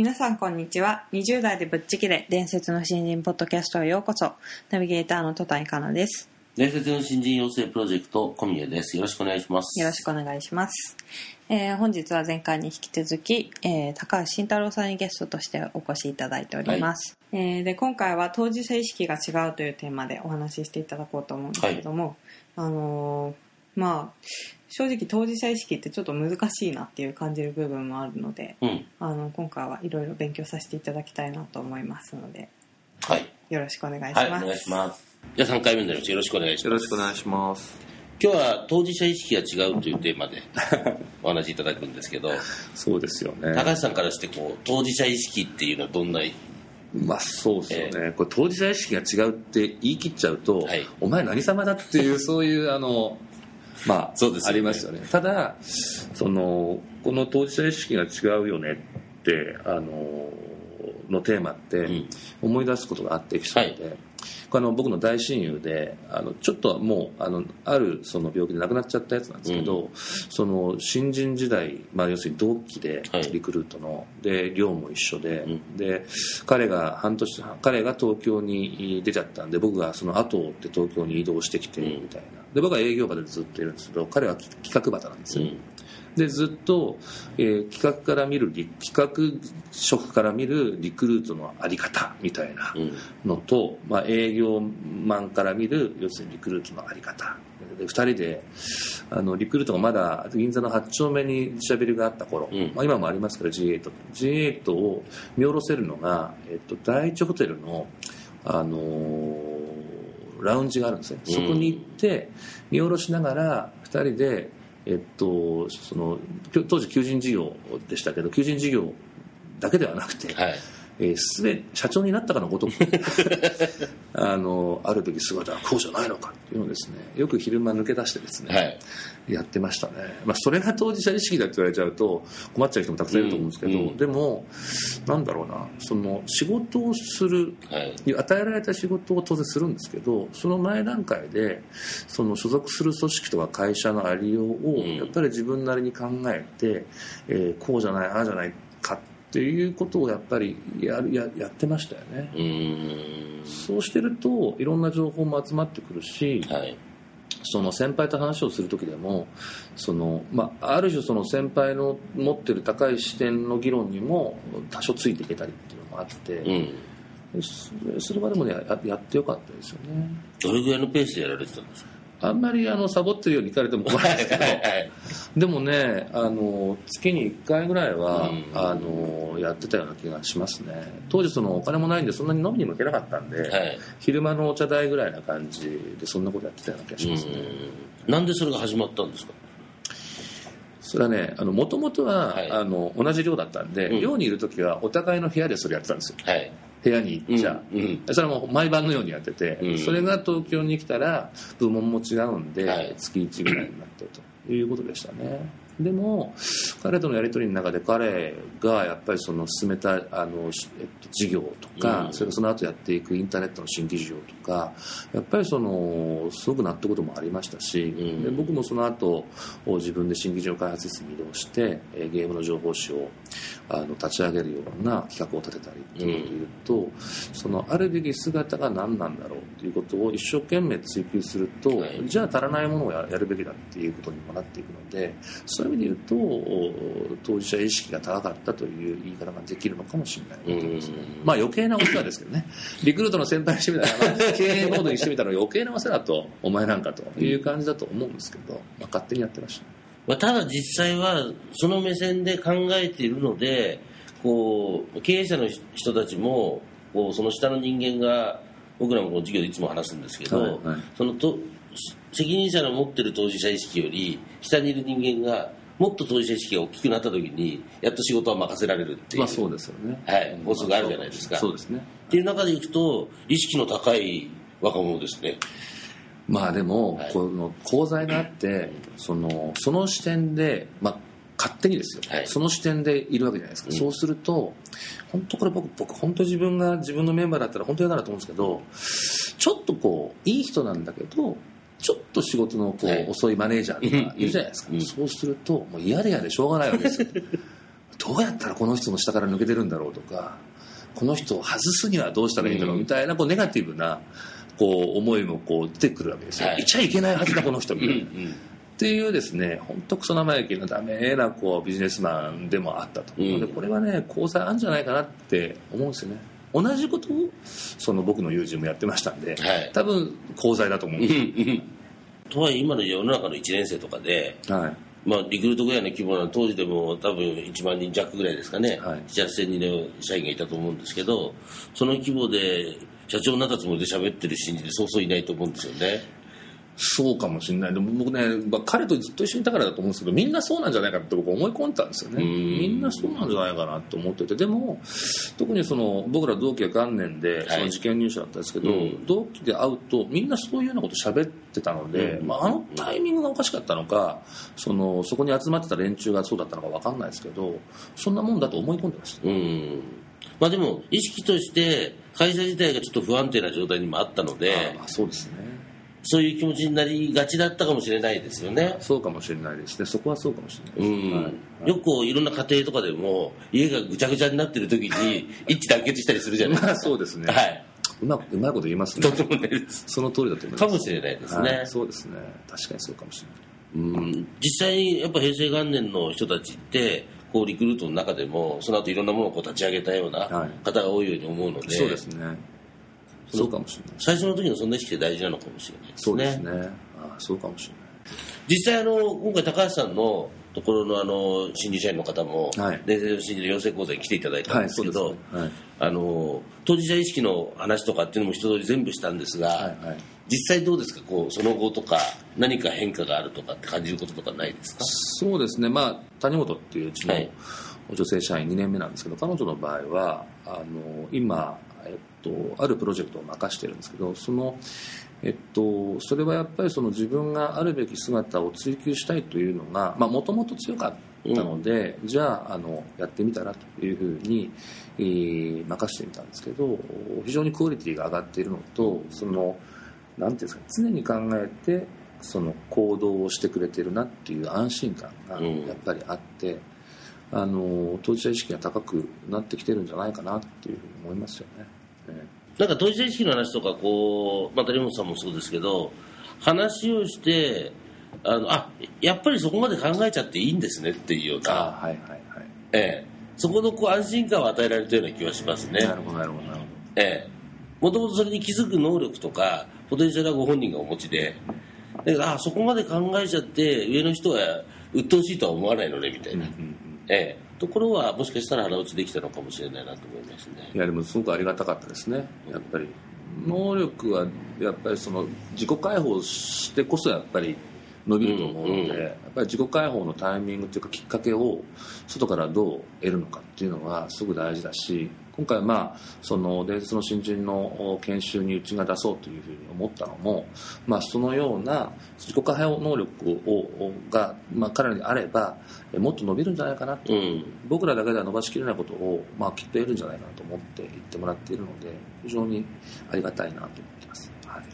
皆さんこんにちは。20代でぶっちぎれ伝説の新人ポッドキャストへようこそ。ナビゲーターの戸田香奈です。伝説の新人養成プロジェクト小宮です。よろしくお願いします。よろしくお願いします、えー本日は前回に引き続き、えー高橋慎太郎さんにゲストとしてお越しいただいております、えーで今回は当事者意識が違うというテーマでお話ししていただこうと思うんですけども、あのーまあ正直当事者意識ってちょっと難しいなっていう感じる部分もあるのでうん。あの今回はいろいろ勉強させていただきたいなと思いますのではい。よろしくお願いします、はいお願いします。じゃあ3回目になります。よろしくお願いしよます。ろしくお願いします。今日は当事者意識が違うというテーマで お話しいただくんですけどそうですよね。高橋さんからしてこう当事者意識っていうのはどんなまあそうですよね、これ当事者意識が違うって言い切っちゃうと、はい。お前何様だっていうそういうあのまあそうですよね。ありますよね。ただそのこの当事者意識が違うよねってあののテーマってうん。思い出すことがあってエピソードで、これあの僕の大親友であのちょっともうあのあるその病気で亡くなっちゃったやつなんですけど、その新人時代、まあ、要するに同期ではい。リクルートの、で寮も一緒で、うん。で彼が半年彼が東京に出ちゃったんで僕がその後を追って東京に移動してきてみたいなで僕は営業場でずっといるんですけど彼は企画場なんですよ、うん。でずっと、えー企画から見るリ企画職から見るリクルートのあり方みたいなうん。のと、まあ、営業マンから見る要するにリクルートのあり方。で2人であのリクルートがまだ銀座の8丁目に自社ビルがあった頃、うん。まあ、今もありますけど G8 G8 を見下ろせるのが、えっと、第一ホテルの、あのーラウンジがあるんですね、うん。そこに行って見下ろしながら2人で、えっと、その当時求人事業でしたけど求人事業だけではなくて、はいえーすでに社長になったかのごとく あのあるべき姿はこうじゃないのかっていうのをですねよく昼間抜け出してですね、はい。やってましたね、まあ、それが当事者意識だって言われちゃうと困っちゃう人もたくさんいると思うんですけど、うん。うんでもなんだろうなその仕事をするはい。与えられた仕事を当然するんですけどその前段階でその所属する組織とか会社のありようをうん。やっぱり自分なりに考えて、えーこうじゃないああじゃないかっていうことをやっぱりやるややってましたよね。そうしてるといろんな情報も集まってくるし、はい。その先輩と話をする時でもその、まあ、ある種その先輩の持ってる高い視点の議論にも多少ついていけたりっていうのもあって、うん。それそれはでもねややってよかったですよね。どれぐらいのペースでやられてたんですか？あんまりあのサボってるように聞かれても困るんですけど。はいでもねあの月に1回ぐらいは、うん。あのやってたような気がしますね。当時そのお金もないんでそんなに飲みにも行けなかったんで、はい。昼間のお茶代ぐらいな感じでそんなことやってたような気がしますね、うん。なんでそれが始まったんですか？それはねもともとは、はい。あの同じ寮だったんで、うん。寮にいる時はお互いの部屋でそれやってたんですよ。はい部屋に行っちゃ、う。んうん。それはもう毎晩のようにやってて、うん。それが東京に来たら部門も違うんで、はい。月1ぐらいになってということでしたねでも彼とのやり取りの中で彼がやっぱりその進めたあの、しえっと、事業とか、うん。それからその後やっていくインターネットの新規事業とかやっぱりそのすごく納得度もありましたし、ん。で僕もその後自分で新規事業開発室に移動してえーゲームの情報誌をあの立ち上げるような企画を立てたりっていうと、そのあるべき姿が何なんだろうということを一生懸命追求すると、はい。じゃあ足らないものをややるべきだっていうことにもなっていくのでそ味で言うとお当事者意識が高かったという言い方ができるのかもしれない。と思いますまあ余計なお世話ですけどね。リクルートの先輩にしてみたら、まあ経営モードにしてみたら余計なお世話だとお前なんかという感じだと思うんですけど、まあ、勝手にやってました。まあ、ただ実際はその目線で考えているのでこう経営者の人たちもこうその下の人間が僕らもこの授業でいつも話すんですけど、はいはい。そのと責任者の持ってる当事者意識より下にいる人間がもっと当事者意識が大きくなった時にやっと仕事は任せられるっていう、まあそうですよね。はい法則があるじゃないですか。そうですね。っていう中でいくと意識の高い若者ですね。まあでも、はい。この功罪があってそのその視点で、まあ、勝手にですよ、はい。その視点でいるわけじゃないですか、うん。そうすると本当これ僕僕本当自分が自分のメンバーだったら本当嫌だなと思うんですけどちょっとこういい人なんだけどちょっと仕事のこう、はい。遅いマネージャーとかいるじゃないですか、うん。そうするともう嫌で嫌でしょうがないわけですよ。どうやったらこの人の下から抜けてるんだろうとかこの人を外すにはどうしたらいいんだろううん。みたいなこうネガティブなこう思いもこう出てくるわけですよ、はい。い、ちゃいけないはずだこの人みうんたいな、っていうですね本当クソ生意気なダメなこうビジネスマンでもあったと、うん。でこれはね交際あるんじゃないかなって思うんですよね同じことをその僕の友人もやってましたんで、はい。多分交際だと思うんうんでうん。とはいえ今の世の中の1年生とかで、す、はい。まあ、リクルートぐらいの規模な当時でも多分1万人弱ぐらいですかね、はい。7 8千人の社員がいたと思うんですけどその規模で社長になったつもりで喋ってる新人でそうそういないと思うんですよねそうかもしれない。でも僕ね、まあ、彼とずっと一緒にいたからだと思うんですけどみんなそうなんじゃないかって僕思い込んでたんですよね。うん。みんなそうなんじゃないかなと思ってて。でも特にその僕ら同期が元年でその受験入社だったんですけど、うん。同期で会うとみんなそういうようなこと喋ってたので、うん。まあ、あのタイミングがおかしかったのかそのそこに集まってた連中がそうだったのか分かんないですけどそんなもんだと思い込んでました。うん。まあでも意識として会社自体がちょっと不安定な状態にもあったのでああそうですねそういう気持ちになりがちだったかもしれないですよね。そうかもしれないですね。そこはそうかもしれうないです、ん。はい。よくいろんな家庭とかでも家がぐちゃぐちゃになってる時に一致団結したりするじゃないまあですか。そうですね、はい。うまくうまいこと言いますね。とんでもないです。その通りだと思います。かもしれないですね。はい。そうですね。確かにそうかもしれない。うん。実際にやっぱ平成元年の人たちって、こうリクルートの中でも、その後いろんなものをこう立ち上げたようなはい。方が多いように思うので、そうですねそうかもしれない。最初の時のそんな意識って大事なのかもしれないですね。そうですね。あそうかもしれ実際あの、今回高橋さんのところのあの、新入社員の方も、はい。伝説の新入養成講座に来ていただいたんないですけど、はいね。はい。あの、当事者意識の話とかっていうのも一通り全部したんですが、はいはい。実際どうですか？こうその後とか何か変化があるとかって感じることとかないですか？そうですね。まあ谷本っていううちのはい。女性社員2年目なんですけど彼女の場合はあの今、えっと、あるプロジェクトを任してるんですけどそのえっと、それはやっぱりその自分があるべき姿を追求したいというのがもともと強かったので、じゃああのやってみたらというふうに、えー任せてみたんですけど非常にクオリティが上がっているのとそのなんていうんですか常に考えてその行動をしてくれてるなっていう安心感がうん。やっぱりあって、あの当事者意識が高くなってきてるんじゃないかなっていうふうに思いますよね。えなんか当事者意識の話とかこう、まあ、谷本さんもそうですけど話をしてあのあやっぱりそこまで考えちゃっていいんですねっていうような、はいはいはい。ええ、そこのこう安心感を与えられたような気はしますねなるほどなるほどなるほど。ええもともとそれに気づく能力とかポテンシャルはご本人がお持ちでだけどあそこまで考えちゃって上の人は鬱陶しいとは思わないのねみたいな、うんうんええ、ところはもしかしたら腹落ちできたのかもしれないなと思いますね。いやでもすごくありがたかったですねやっぱり。能力はやっぱりその自己解放してこそやっぱり伸びると思うので、うんうんやっぱり自己解放のタイミングというかきっかけを外からどう得るのかっていうのはすごく大事だし今回まあその伝説の新人の研修にうちが出そうというふうに思ったのも、まあ、そのような自己解放能力をが、まあ、彼らにあればえもっと伸びるんじゃないかなと。うん。僕らだけでは伸ばしきれないことを、まあ、きっと得るんじゃないかなと思って言ってもらっているので非常にありがたいなと思ってます、はい、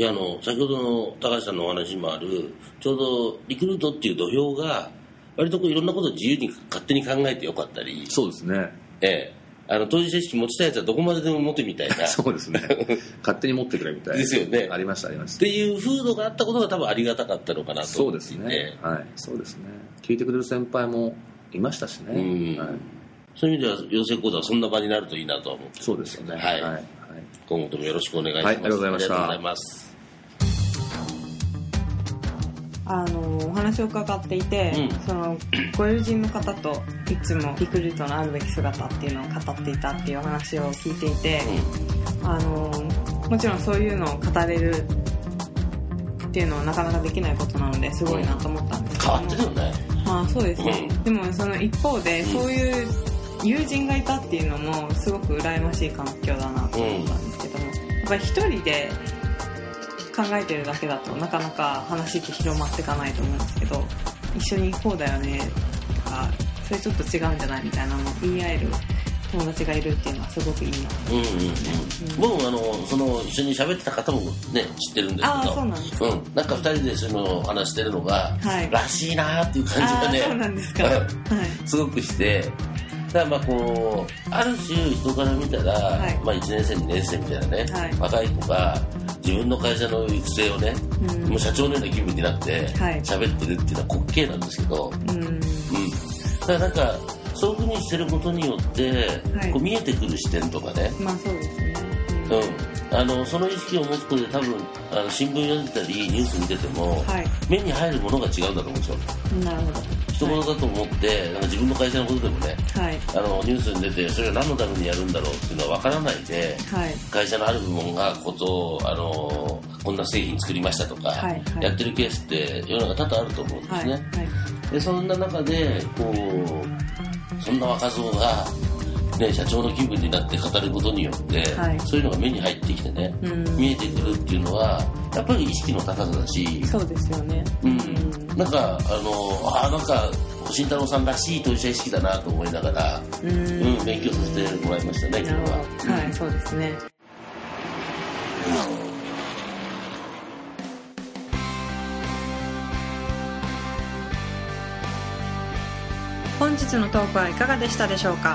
いやあの先ほどの高橋さんのお話にもあるちょうどリクルートっていう土俵が割とこういろんなことを自由に勝手に考えてよかったり、そうですねええ、あの当事者意識持ちたいやつはどこまででも持てみたいな。っ そうですね。勝手に持ってくれみたいな。ですよね。ありましたありました。ていう風土があったことが多分ありがたかったのかなとそうですね。はい。そうですね。聞いてくれる先輩もいましたしね、うん。はい、そういう意味では養成講座はそんな場になるといいなとは思ってそうですよね。はい。はい。今後ともよろしくお願いします、はいありがとうございましたあのお話を伺っていて、うん。そのご友人の方といつもリクルートのあるべき姿っていうのを語っていたっていうお話を聞いていて、あのもちろんそういうのを語れるっていうのはなかなかできないことなのですごいなと思ったんですけど。変わってるよね。まあそうです。ね、うん。でもその一方でそういう友人がいたっていうのもすごく羨ましい環境だなと思ったんですけども、やっぱり一人で考えてるだけだとなかなか話って広まっていかないと思うんですけど一緒にこうだよねとかそれちょっと違うんじゃないみたいなのを言い合える友達がいるっていうのはすごくいいな。うんうんうん。僕もあのその一緒に喋ってた方もね知ってるんですけど。そうなんですか、うん、なんか二人でそういうのを話してるのが、はい。らしいなっていう感じがねそうなんですか、うん。はい。すごくしてだからまあこうある種人から見たら、はい。まあ、1年生2年生みたいなね、はい。若い子が自分の会社の育成をね、うん。もう社長のような気分になってはい。喋ってるっていうのは滑稽なんですけど、うん。うん、だからなんかそういうふうにしてることによって、はい。こう見えてくる視点とかね、まあそうですね、うん、あのその意識を持つことで多分あの新聞読んでたりニュース見てても、はい。目に入るものが違うんだと思うんですよ。なるほど人事だと思って、なんか自分の会社のことでもねはい。あのニュースに出てそれが何のためにやるんだろうっていうのは分からないではい。会社のある部門がことをあのこんな製品作りましたとか、はいはい。やってるケースって世の中多々あると思うんですね、はいはいでそんな中でこうそんな若造が、ね、社長の気分になって語ることによって、はい。そういうのが目に入ってきてね、うん。見えてくるっていうのはやっぱり意識の高さだし、そうですよね。うん、なんかあのあなんか慎太郎さんらしい当事者意識だなと思いながら、うん。うん、勉強させてもらいましたね今日は。はいそうですね。本日のトークはいかがでしたでしょうか？